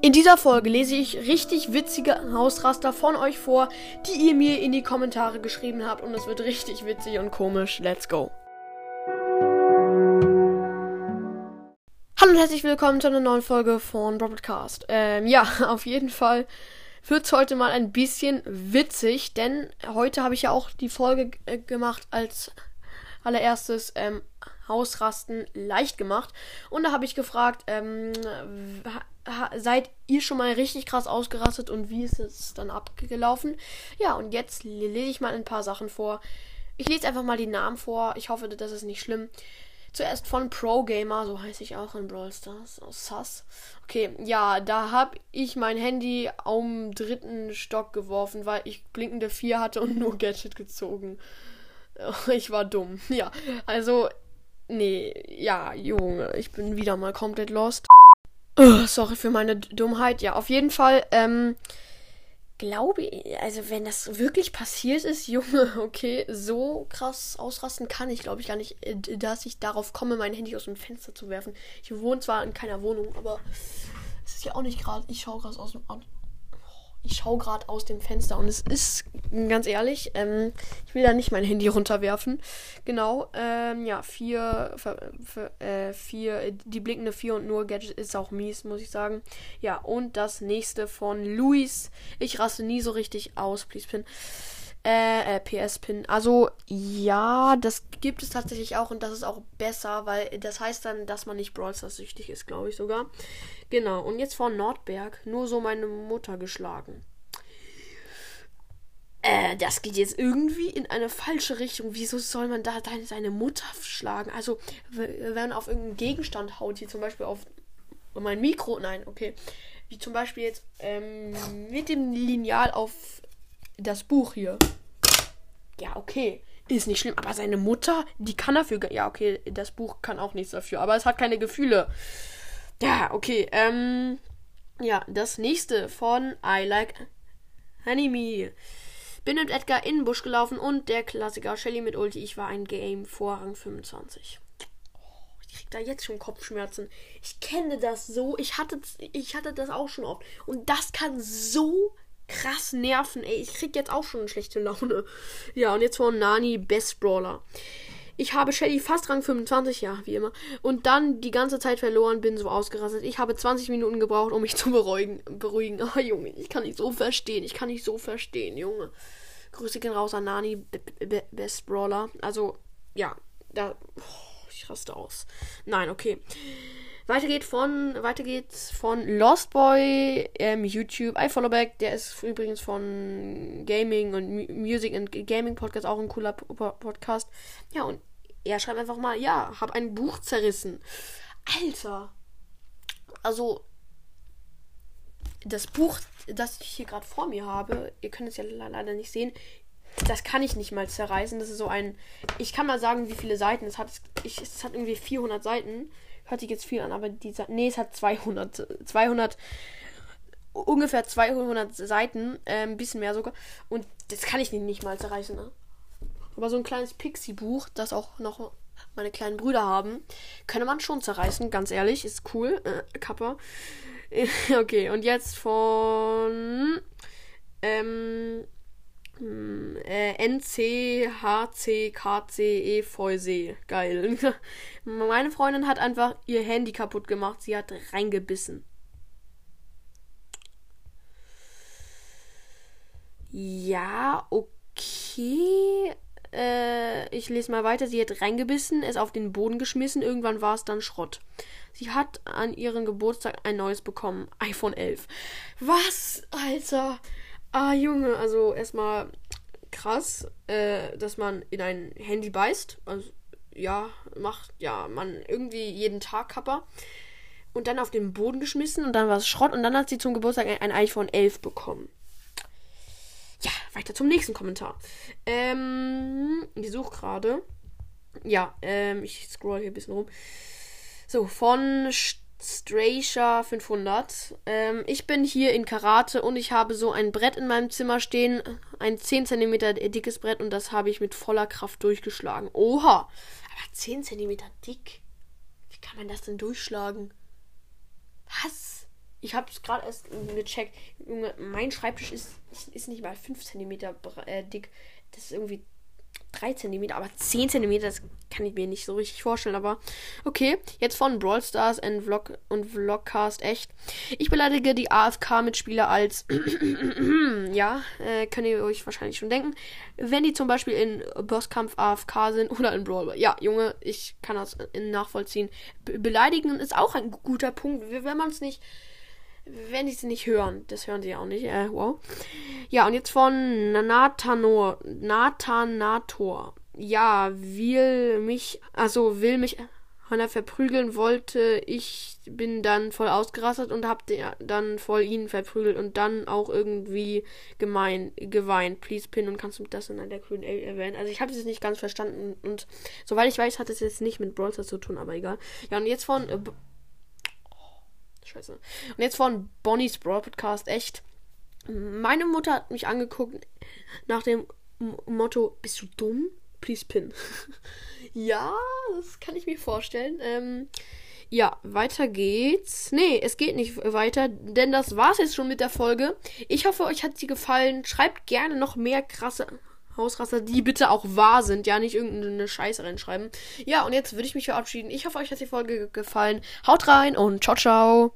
In dieser Folge lese ich richtig witzige Hausraster von euch vor, die ihr mir in die Kommentare geschrieben habt und es wird richtig witzig und komisch. Let's go. Hallo und herzlich willkommen zu einer neuen Folge von Broadcast. Ähm, ja, auf jeden Fall wird es heute mal ein bisschen witzig, denn heute habe ich ja auch die Folge äh, gemacht als allererstes ähm, Hausrasten leicht gemacht. Und da habe ich gefragt, ähm, seid ihr schon mal richtig krass ausgerastet und wie ist es dann abgelaufen? Ja, und jetzt lese ich mal ein paar Sachen vor. Ich lese einfach mal die Namen vor. Ich hoffe, das ist nicht schlimm. Zuerst von Pro Gamer, so heiße ich auch in Brawl Stars, aus Sass. Okay, ja, da habe ich mein Handy am dritten Stock geworfen, weil ich blinkende 4 hatte und nur Gadget gezogen. Ich war dumm. Ja, also, nee, ja, Junge, ich bin wieder mal komplett lost. Oh, sorry für meine Dummheit. Ja, auf jeden Fall, ähm, glaube ich, also wenn das wirklich passiert ist, Junge, okay, so krass ausrasten kann ich, glaube ich, gar nicht, äh, dass ich darauf komme, mein Handy aus dem Fenster zu werfen. Ich wohne zwar in keiner Wohnung, aber es ist ja auch nicht gerade, ich schaue gerade aus dem ich schaue gerade aus dem Fenster und es ist, ganz ehrlich, ähm, ich will da nicht mein Handy runterwerfen. Genau, ähm, ja, vier, für, für, äh, vier, die blinkende 4 und nur Gadget ist auch mies, muss ich sagen. Ja, und das nächste von Luis. Ich raste nie so richtig aus, please pin. Äh, äh, PS-Pin. Also, ja, das gibt es tatsächlich auch und das ist auch besser, weil das heißt dann, dass man nicht Brawl Stars süchtig ist, glaube ich sogar. Genau, und jetzt von Nordberg, nur so meine Mutter geschlagen. Äh, das geht jetzt irgendwie in eine falsche Richtung. Wieso soll man da seine Mutter schlagen? Also, wenn man auf irgendeinen Gegenstand haut, hier zum Beispiel auf mein Mikro, nein, okay. Wie zum Beispiel jetzt ähm, mit dem Lineal auf das Buch hier. Ja, okay. Ist nicht schlimm. Aber seine Mutter, die kann dafür. Ja, okay, das Buch kann auch nichts dafür. Aber es hat keine Gefühle. Ja, okay. Ähm. Ja, das nächste von I Like Anime. Bin mit Edgar in den Busch gelaufen und der Klassiker Shelly mit Ulti. Ich war ein Game vor Rang 25. ich krieg da jetzt schon Kopfschmerzen. Ich kenne das so. Ich hatte, ich hatte das auch schon oft. Und das kann so krass nerven. Ey, ich krieg jetzt auch schon eine schlechte Laune. Ja, und jetzt von Nani Best Brawler. Ich habe Shelly fast Rang 25, ja, wie immer. Und dann die ganze Zeit verloren, bin so ausgerastet. Ich habe 20 Minuten gebraucht, um mich zu beruhigen. beruhigen. Oh, Junge, ich kann nicht so verstehen. Ich kann nicht so verstehen, Junge. Grüße gehen raus an Nani, Best Brawler. Also, ja, da. Oh, ich raste aus. Nein, okay. Weiter geht von, weiter geht's von Lost Boy ähm, YouTube. I follow back. Der ist übrigens von Gaming und M Music und Gaming Podcast auch ein cooler P Podcast. Ja, und er schreibt einfach mal, ja, hab ein Buch zerrissen. Alter. Also, das Buch, das ich hier gerade vor mir habe, ihr könnt es ja leider nicht sehen, das kann ich nicht mal zerreißen. Das ist so ein, ich kann mal sagen, wie viele Seiten es hat. Ich, es hat irgendwie 400 Seiten. Hört sich jetzt viel an, aber dieser. Nee, es hat 200. 200. Ungefähr 200 Seiten. Äh, ein bisschen mehr sogar. Und das kann ich nicht mal zerreißen, ne? Aber so ein kleines Pixie-Buch, das auch noch meine kleinen Brüder haben, könnte man schon zerreißen, ganz ehrlich. Ist cool. Äh, Kappa. okay, und jetzt von. Ähm, äh, NCHCKCE Feuse. Geil. Meine Freundin hat einfach ihr Handy kaputt gemacht. Sie hat reingebissen. Ja, okay. Äh, ich lese mal weiter. Sie hat reingebissen, es auf den Boden geschmissen. Irgendwann war es dann Schrott. Sie hat an ihrem Geburtstag ein neues bekommen. iPhone 11. Was, Alter? Ah, Junge, also erstmal krass, äh, dass man in ein Handy beißt. Also, ja, macht ja man irgendwie jeden Tag Kappa. Und dann auf den Boden geschmissen und dann war es Schrott und dann hat sie zum Geburtstag ein, ein iPhone 11 bekommen. Ja, weiter zum nächsten Kommentar. Ähm, ich suche gerade. Ja, ähm, ich scroll hier ein bisschen rum. So, von St Straysha 500. Ähm, ich bin hier in Karate und ich habe so ein Brett in meinem Zimmer stehen. Ein 10 cm dickes Brett und das habe ich mit voller Kraft durchgeschlagen. Oha! Aber 10 cm dick? Wie kann man das denn durchschlagen? Was? Ich habe es gerade erst gecheckt. Mein Schreibtisch ist, ist nicht mal 5 cm äh, dick. Das ist irgendwie 3 cm, aber 10 cm, das kann ich mir nicht so richtig vorstellen. Aber okay, jetzt von Brawl Stars und, Vlog und Vlogcast echt. Ich beleidige die AFK-Mitspieler als, ja, äh, könnt ihr euch wahrscheinlich schon denken, wenn die zum Beispiel in Bosskampf AFK sind oder in Brawl. Ja, Junge, ich kann das nachvollziehen. Be beleidigen ist auch ein guter Punkt, wenn man es nicht wenn die es nicht hören. Das hören sie auch nicht. Äh, wow. Ja, und jetzt von Nathanor. Nathanator. Ja, will mich, also will mich Hanna verprügeln wollte. Ich bin dann voll ausgerastet und hab dann voll ihn verprügelt und dann auch irgendwie gemein, geweint. Please pin und kannst du das in der Q&A erwähnen. Also ich habe es nicht ganz verstanden und soweit ich weiß, hat es jetzt nicht mit Brawl zu tun, aber egal. Ja, und jetzt von äh, Scheiße. Und jetzt von Bonnie's Brawl Podcast. Echt. Meine Mutter hat mich angeguckt nach dem Motto: Bist du dumm? Please pin. ja, das kann ich mir vorstellen. Ähm, ja, weiter geht's. Nee, es geht nicht weiter, denn das war's jetzt schon mit der Folge. Ich hoffe, euch hat sie gefallen. Schreibt gerne noch mehr krasse Hausraster, die bitte auch wahr sind, ja, nicht irgendeine Scheiße reinschreiben. Ja, und jetzt würde ich mich verabschieden. Ich hoffe, euch hat die Folge gefallen. Haut rein und ciao, ciao.